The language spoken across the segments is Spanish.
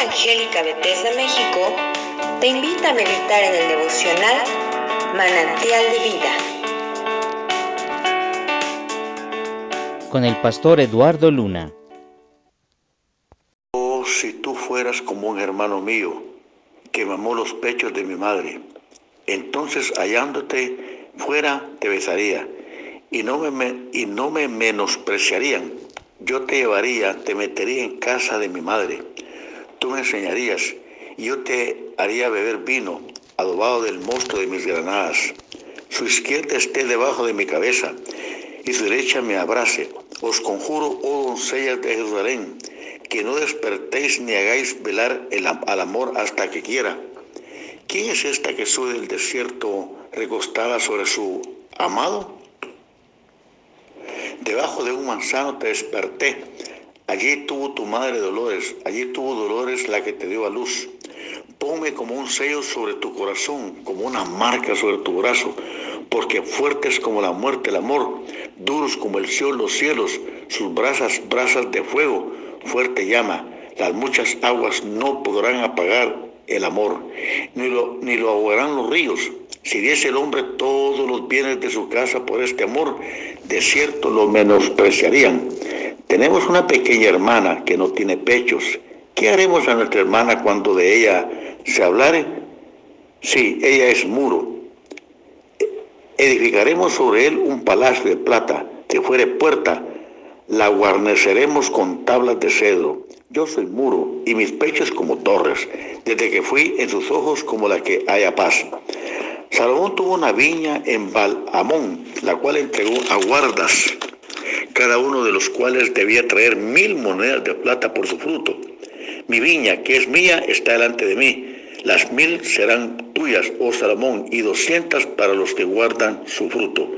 Evangélica Bethesda México te invita a meditar en el devocional Manantial de Vida. Con el pastor Eduardo Luna. Oh, si tú fueras como un hermano mío, que mamó los pechos de mi madre, entonces hallándote fuera te besaría y no me, y no me menospreciarían. Yo te llevaría, te metería en casa de mi madre. Tú me enseñarías y yo te haría beber vino adobado del mosto de mis granadas. Su izquierda esté debajo de mi cabeza y su derecha me abrace. Os conjuro, oh doncellas de Jerusalén, que no despertéis ni hagáis velar el, al amor hasta que quiera. ¿Quién es esta que sube del desierto recostada sobre su amado? Debajo de un manzano te desperté. Allí tuvo tu madre dolores, allí tuvo dolores la que te dio a luz. Ponme como un sello sobre tu corazón, como una marca sobre tu brazo, porque fuerte es como la muerte el amor, duros como el cielo los cielos, sus brasas, brasas de fuego, fuerte llama. Las muchas aguas no podrán apagar el amor, ni lo, ni lo ahogarán los ríos. Si diese el hombre todos los bienes de su casa por este amor, de cierto lo menospreciarían. Tenemos una pequeña hermana que no tiene pechos. ¿Qué haremos a nuestra hermana cuando de ella se hablare? Sí, ella es muro. Edificaremos sobre él un palacio de plata, que fuere puerta. La guarneceremos con tablas de cedro. Yo soy muro y mis pechos como torres, desde que fui en sus ojos como la que haya paz. Salomón tuvo una viña en Balamón, la cual entregó a guardas, cada uno de los cuales debía traer mil monedas de plata por su fruto. Mi viña, que es mía, está delante de mí. Las mil serán tuyas, oh Salomón, y doscientas para los que guardan su fruto.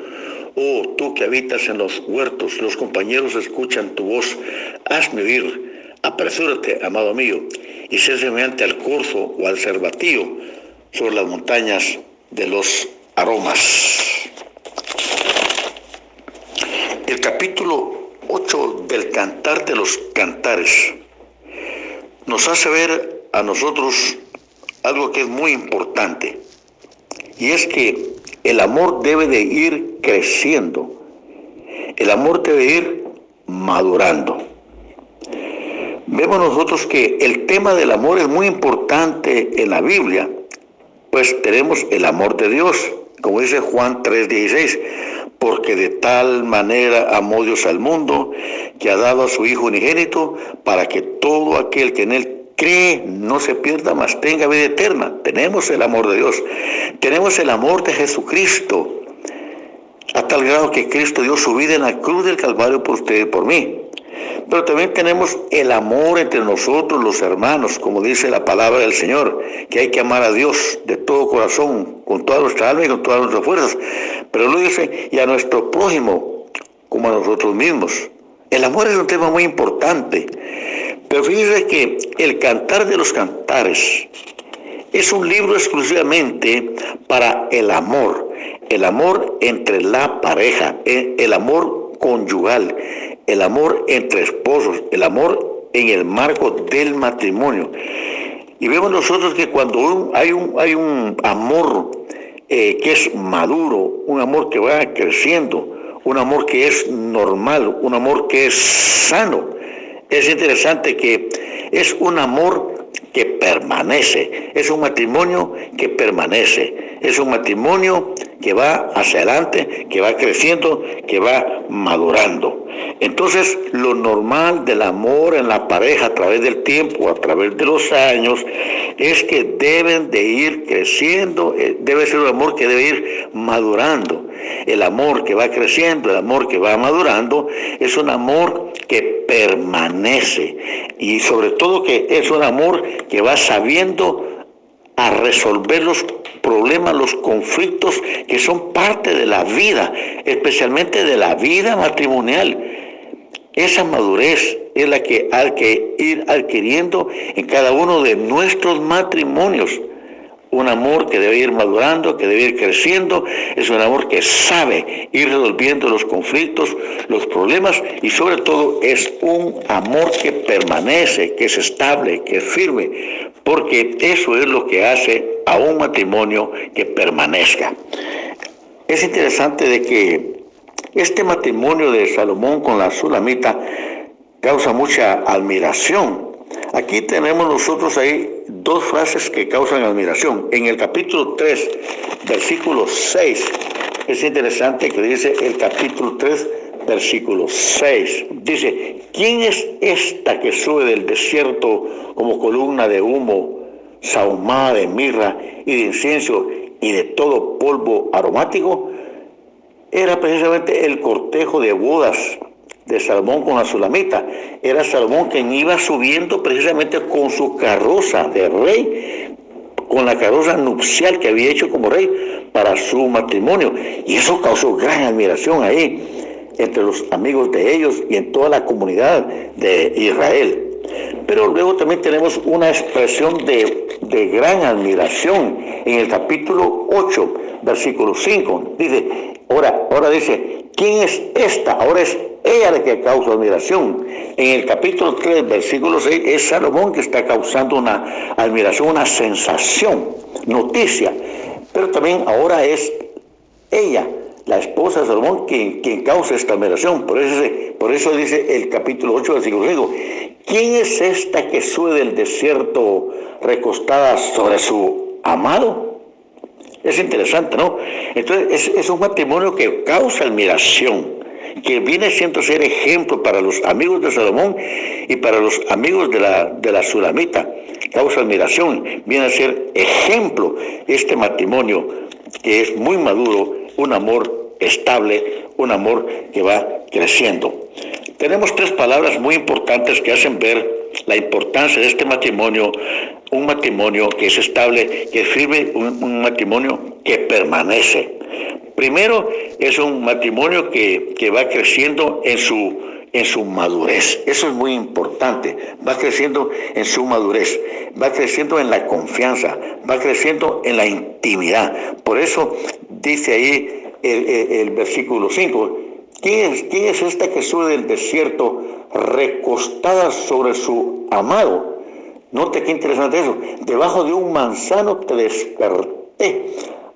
Oh, tú que habitas en los huertos, los compañeros escuchan tu voz. Hazme oír, apresúrate, amado mío, y sé semejante al corzo o al cervatillo sobre las montañas de los aromas. Capítulo 8 del Cantar de los Cantares nos hace ver a nosotros algo que es muy importante, y es que el amor debe de ir creciendo, el amor debe ir madurando. Vemos nosotros que el tema del amor es muy importante en la Biblia, pues tenemos el amor de Dios, como dice Juan 3:16, porque de tal manera amó Dios al mundo que ha dado a su Hijo unigénito para que todo aquel que en él cree no se pierda, mas tenga vida eterna. Tenemos el amor de Dios, tenemos el amor de Jesucristo, a tal grado que Cristo dio su vida en la cruz del Calvario por usted y por mí. Pero también tenemos el amor entre nosotros los hermanos, como dice la palabra del Señor, que hay que amar a Dios de todo corazón, con toda nuestra alma y con todas nuestras fuerzas. Pero lo dice, y a nuestro prójimo como a nosotros mismos. El amor es un tema muy importante. Pero fíjense que el cantar de los cantares es un libro exclusivamente para el amor, el amor entre la pareja, el amor conyugal, el amor entre esposos, el amor en el marco del matrimonio. Y vemos nosotros que cuando hay un, hay un amor eh, que es maduro, un amor que va creciendo, un amor que es normal, un amor que es sano, es interesante que es un amor que permanece, es un matrimonio que permanece, es un matrimonio que va hacia adelante, que va creciendo, que va madurando. Entonces, lo normal del amor en la pareja a través del tiempo, a través de los años, es que deben de ir creciendo, eh, debe ser un amor que debe ir madurando. El amor que va creciendo, el amor que va madurando, es un amor que permanece y sobre todo que es un amor que va sabiendo a resolver los problemas, los conflictos que son parte de la vida, especialmente de la vida matrimonial. Esa madurez es la que hay que ir adquiriendo en cada uno de nuestros matrimonios. Un amor que debe ir madurando, que debe ir creciendo, es un amor que sabe ir resolviendo los conflictos, los problemas y sobre todo es un amor que permanece, que es estable, que es firme, porque eso es lo que hace a un matrimonio que permanezca. Es interesante de que este matrimonio de Salomón con la Sulamita causa mucha admiración. Aquí tenemos nosotros ahí dos frases que causan admiración. En el capítulo 3, versículo 6, es interesante que dice el capítulo 3, versículo 6. Dice, ¿quién es esta que sube del desierto como columna de humo, sahumada de mirra y de incienso y de todo polvo aromático? Era precisamente el cortejo de bodas de Salomón con la Sulamita. Era Salomón quien iba subiendo precisamente con su carroza de rey, con la carroza nupcial que había hecho como rey para su matrimonio. Y eso causó gran admiración ahí entre los amigos de ellos y en toda la comunidad de Israel. Pero luego también tenemos una expresión de, de gran admiración en el capítulo 8, versículo 5. Dice, ahora, ahora dice, ¿quién es esta? Ahora es ella la que causa admiración. En el capítulo 3, versículo 6, es Salomón que está causando una admiración, una sensación, noticia. Pero también ahora es ella, la esposa de Salomón, quien, quien causa esta admiración. Por eso, por eso dice el capítulo 8, versículo 5, ¿quién es esta que sube del desierto recostada sobre su amado? Es interesante, ¿no? Entonces, es, es un matrimonio que causa admiración que viene siendo ser ejemplo para los amigos de Salomón y para los amigos de la, de la Sulamita. Causa admiración, viene a ser ejemplo este matrimonio que es muy maduro, un amor estable, un amor que va creciendo. Tenemos tres palabras muy importantes que hacen ver la importancia de este matrimonio, un matrimonio que es estable, que es un, matrimonio que permanece. Primero, es un matrimonio que, va creciendo en su, en su madurez. Eso es muy importante. Va creciendo en su madurez, va creciendo en la confianza, va creciendo en la intimidad. Por eso dice ahí el, versículo 5, ¿quién es, ¿quién es esta que sube del desierto recostada sobre su amado? Note qué interesante eso. Debajo de un manzano te desperté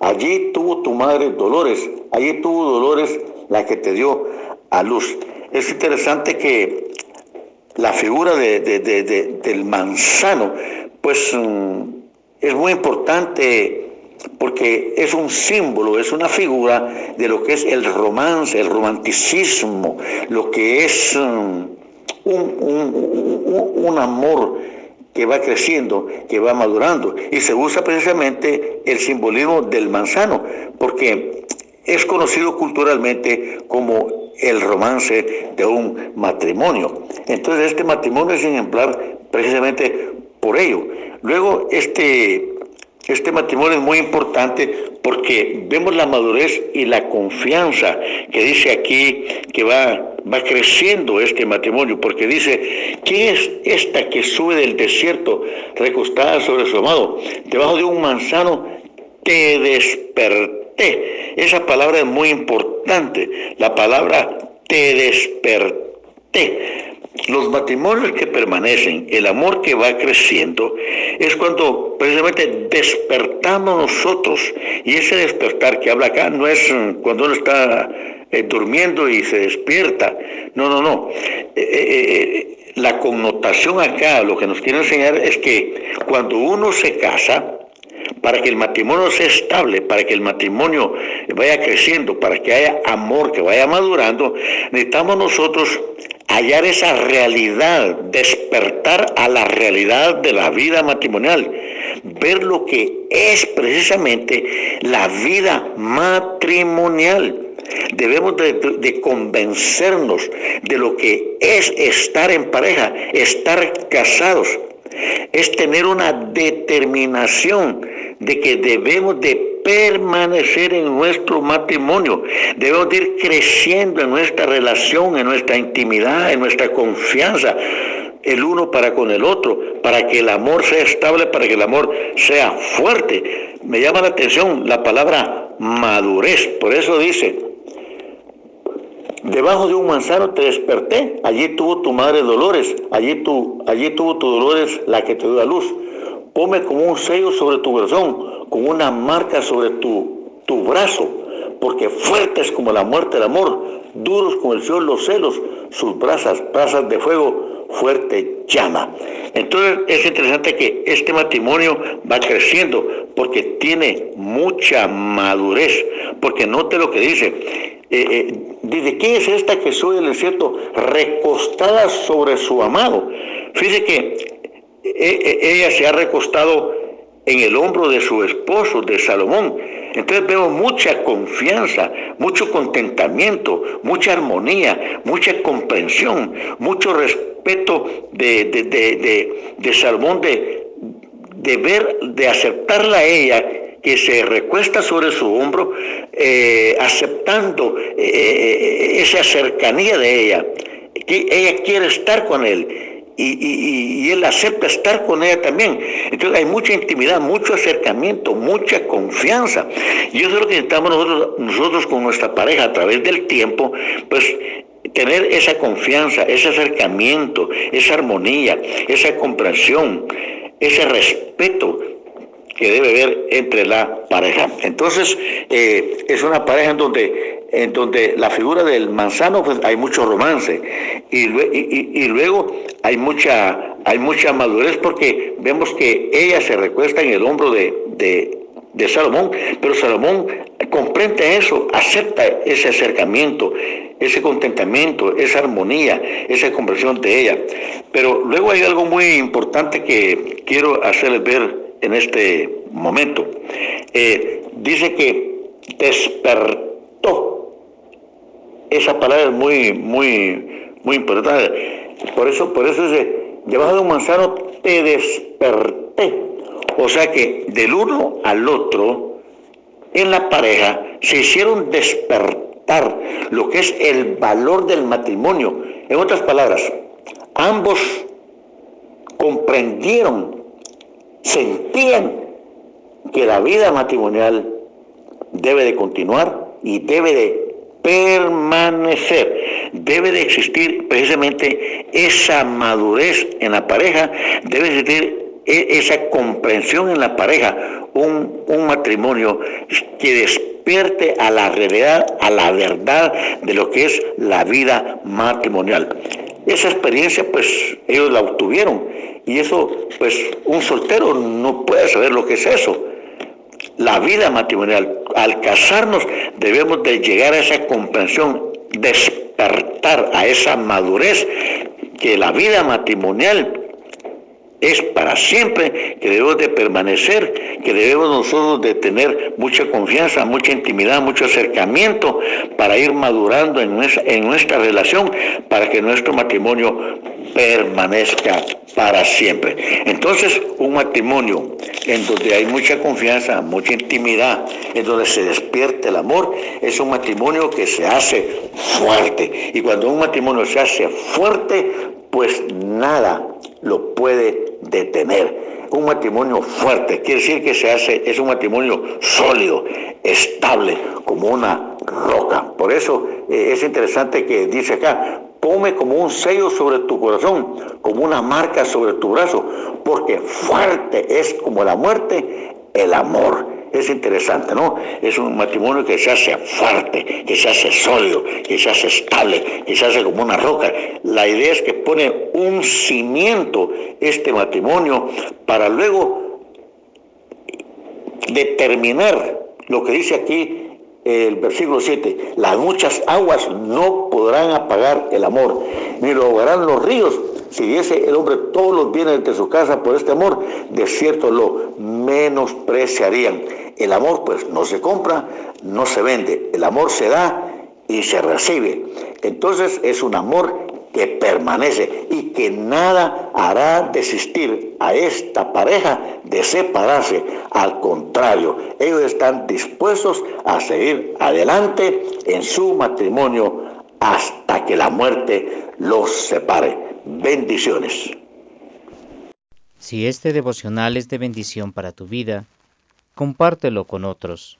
Allí tuvo tu madre dolores, allí tuvo dolores la que te dio a luz. Es interesante que la figura del manzano, pues mm, es muy importante porque es un símbolo, es una figura de lo que es el romance, el romanticismo, lo que es mm, un, un amor que va creciendo, que va madurando. Y se usa precisamente el simbolismo del manzano, porque es conocido culturalmente como el romance de un matrimonio. Entonces este matrimonio es ejemplar precisamente por ello. Luego este este matrimonio es muy importante porque vemos la madurez y la confianza que dice aquí que va, va creciendo este matrimonio, porque dice, ¿quién es esta que sube del desierto recostada sobre su amado? Debajo de un manzano te desperté. Esa palabra es muy importante, la palabra te desperté. Los matrimonios que permanecen, el amor que va creciendo, es cuando precisamente despertamos nosotros. Y ese despertar que habla acá no es mm, cuando uno está eh, durmiendo y se despierta. No, no, no. Eh, eh, la connotación acá, lo que nos quiere enseñar es que cuando uno se casa, para que el matrimonio sea estable, para que el matrimonio vaya creciendo, para que haya amor, que vaya madurando, necesitamos nosotros hallar esa realidad, despertar a la realidad de la vida matrimonial, ver lo que es precisamente la vida matrimonial. Debemos de, convencernos de lo que es estar en pareja, estar casados. Es tener una determinación de que debemos de permanecer en nuestro matrimonio. Debemos ir creciendo en nuestra relación, en nuestra intimidad, en nuestra confianza. el uno para con el otro, para que el amor sea estable, para que el amor sea fuerte. Me llama la atención la palabra madurez, por eso dice, debajo de un manzano te desperté, allí tuvo tu madre dolores, allí, tu, allí tuvo tu dolores la que te dio a luz. Ponme como un sello sobre tu corazón, como una marca sobre tu, tu brazo, porque fuerte es como la muerte el amor, duros como el sol los celos, sus brasas, brasas de fuego, fuerte llama. Entonces es interesante que este matrimonio va creciendo porque tiene mucha madurez, porque note lo que dice. Eh, eh, dice, ¿quién es esta que sube del desierto recostada sobre su amado? Fíjese que ella se ha recostado en el hombro de su esposo, de Salomón. Entonces vemos mucha confianza, mucho contentamiento, mucha armonía, mucha comprensión, mucho respeto de, de, Salomón de, de ver, de aceptarla a ella que se recuesta sobre su hombro, eh, aceptando eh, eh, esa cercanía de ella, que ella quiere estar con él y, él acepta estar con ella también. Entonces hay mucha intimidad, mucho acercamiento, mucha confianza. Y eso es lo que necesitamos nosotros, nosotros con nuestra pareja a través del tiempo, pues tener esa confianza, ese acercamiento, esa armonía, esa comprensión, ese respeto que debe haber entre la pareja. Entonces, eh, es una pareja en donde, en donde la figura del manzano, pues hay mucho romance. Y, luego hay mucha, hay mucha madurez porque vemos que ella se recuesta en el hombro de, de, Salomón, pero Salomón comprende eso, acepta ese acercamiento, ese contentamiento, esa armonía, esa comprensión de ella. Pero luego hay algo muy importante que quiero hacerles ver en este momento. Eh, dice que despertó. Esa palabra es muy, muy, muy importante. Por eso, por eso dice, debajo de un manzano te desperté. O sea que del uno al otro, en la pareja, se hicieron despertar lo que es el valor del matrimonio. En otras palabras, ambos comprendieron sentían que la vida matrimonial debe de continuar y debe de permanecer. Debe de existir precisamente esa madurez en la pareja, debe de existir e-, esa comprensión en la pareja, un, un, matrimonio que despierte a la realidad, a la verdad de lo que es la vida matrimonial. Esa experiencia pues ellos la obtuvieron y eso pues un soltero no puede saber lo que es eso. La vida matrimonial, al casarnos debemos de llegar a esa comprensión, despertar a esa madurez que la vida matrimonial es para siempre, que debemos de permanecer, que debemos nosotros de tener mucha confianza, mucha intimidad, mucho acercamiento para ir madurando en nuestra, en nuestra relación, para que nuestro matrimonio permanezca para siempre. Entonces, un matrimonio en donde hay mucha confianza, mucha intimidad, en donde se despierte el amor, es un matrimonio que se hace fuerte. Y cuando un matrimonio se hace fuerte, pues nada lo puede detener. Un matrimonio fuerte, quiere decir que se hace, es un matrimonio sólido, estable, como una roca. Por eso eh, es interesante que dice acá, Pome como un sello sobre tu corazón, como una marca sobre tu brazo, porque fuerte es como la muerte el amor. Es interesante, ¿no? Es un matrimonio que se hace fuerte, que se hace sólido, que se hace estable, que se hace como una roca. La idea es que pone un cimiento este matrimonio para luego determinar lo que dice aquí el versículo 7, las muchas aguas no podrán apagar el amor, ni lo ahogarán los ríos. Si diese el hombre todos los bienes de su casa por este amor, de cierto lo menospreciarían. El amor pues no se compra, no se vende, el amor se da y se recibe. Entonces es un amor que permanece y que nada hará desistir a esta pareja de separarse. Al contrario, ellos están dispuestos a seguir adelante en su matrimonio hasta que la muerte los separe. Bendiciones. Si este devocional es de bendición para tu vida, compártelo con otros.